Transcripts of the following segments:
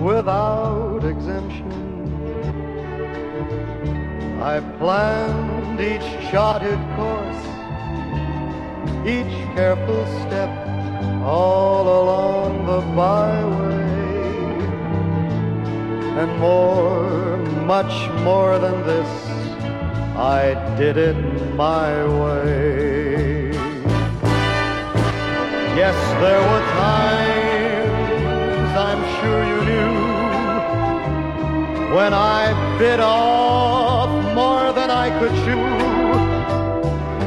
without exemption. I planned each charted course, each careful step all along the byway. And more, much more than this, I did it my way. Yes, there were times, I'm sure you when I bit off more than I could chew.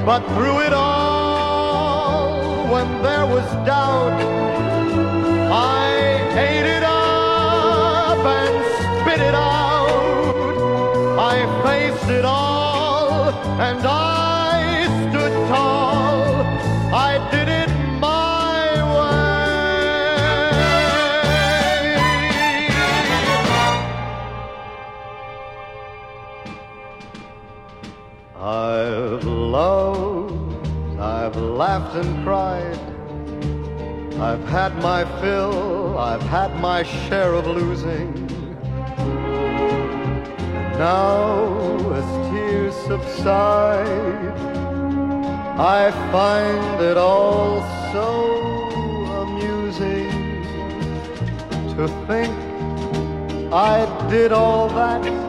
But through it all, when there was doubt, I ate it up and spit it out. I faced it all and I stood tall. I did I've loved, I've laughed and cried. I've had my fill, I've had my share of losing. Now, as tears subside, I find it all so amusing to think I did all that,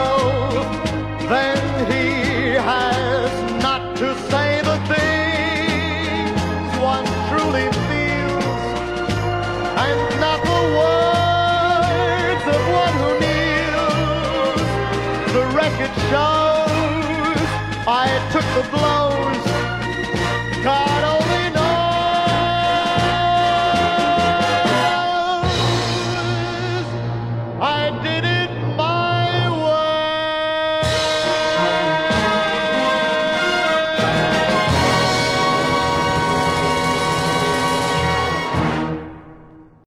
and not the words of one who kneels. The record shows I took the blows